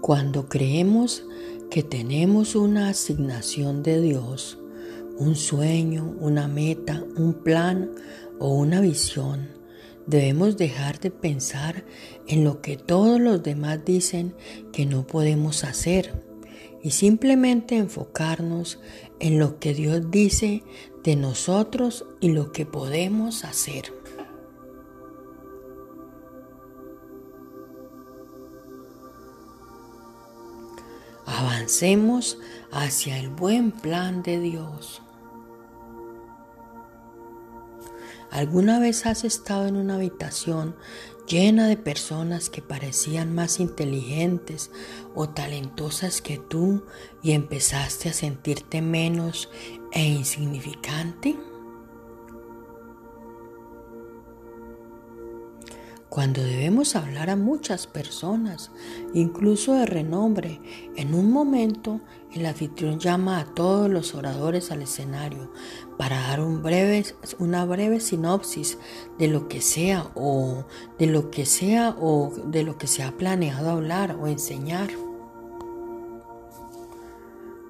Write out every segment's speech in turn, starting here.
Cuando creemos que tenemos una asignación de Dios, un sueño, una meta, un plan o una visión, debemos dejar de pensar en lo que todos los demás dicen que no podemos hacer y simplemente enfocarnos en lo que Dios dice de nosotros y lo que podemos hacer. Avancemos hacia el buen plan de Dios. ¿Alguna vez has estado en una habitación llena de personas que parecían más inteligentes o talentosas que tú y empezaste a sentirte menos e insignificante? Cuando debemos hablar a muchas personas, incluso de renombre, en un momento el anfitrión llama a todos los oradores al escenario para dar una breve sinopsis de lo que sea o de lo que sea o de lo que se ha planeado hablar o enseñar.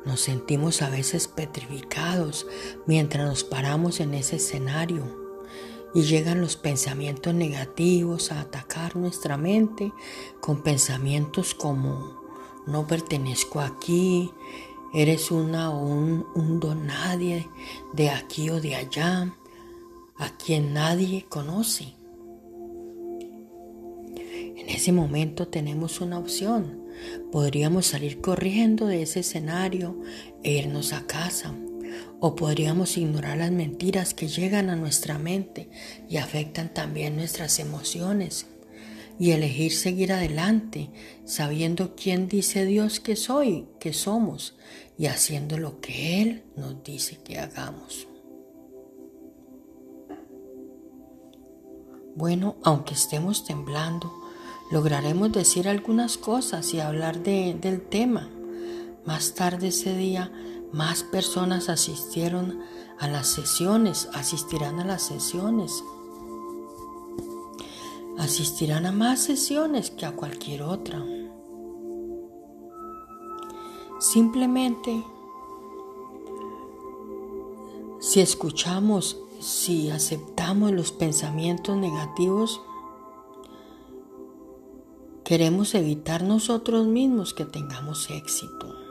Nos sentimos a veces petrificados mientras nos paramos en ese escenario y llegan los pensamientos negativos a atacar nuestra mente con pensamientos como no pertenezco aquí, eres una o un, un don nadie de aquí o de allá, a quien nadie conoce. En ese momento tenemos una opción. Podríamos salir corriendo de ese escenario e irnos a casa o podríamos ignorar las mentiras que llegan a nuestra mente y afectan también nuestras emociones y elegir seguir adelante sabiendo quién dice Dios que soy, que somos y haciendo lo que Él nos dice que hagamos. Bueno, aunque estemos temblando, lograremos decir algunas cosas y hablar del tema. Más tarde ese día más personas asistieron a las sesiones, asistirán a las sesiones. Asistirán a más sesiones que a cualquier otra. Simplemente, si escuchamos, si aceptamos los pensamientos negativos, queremos evitar nosotros mismos que tengamos éxito.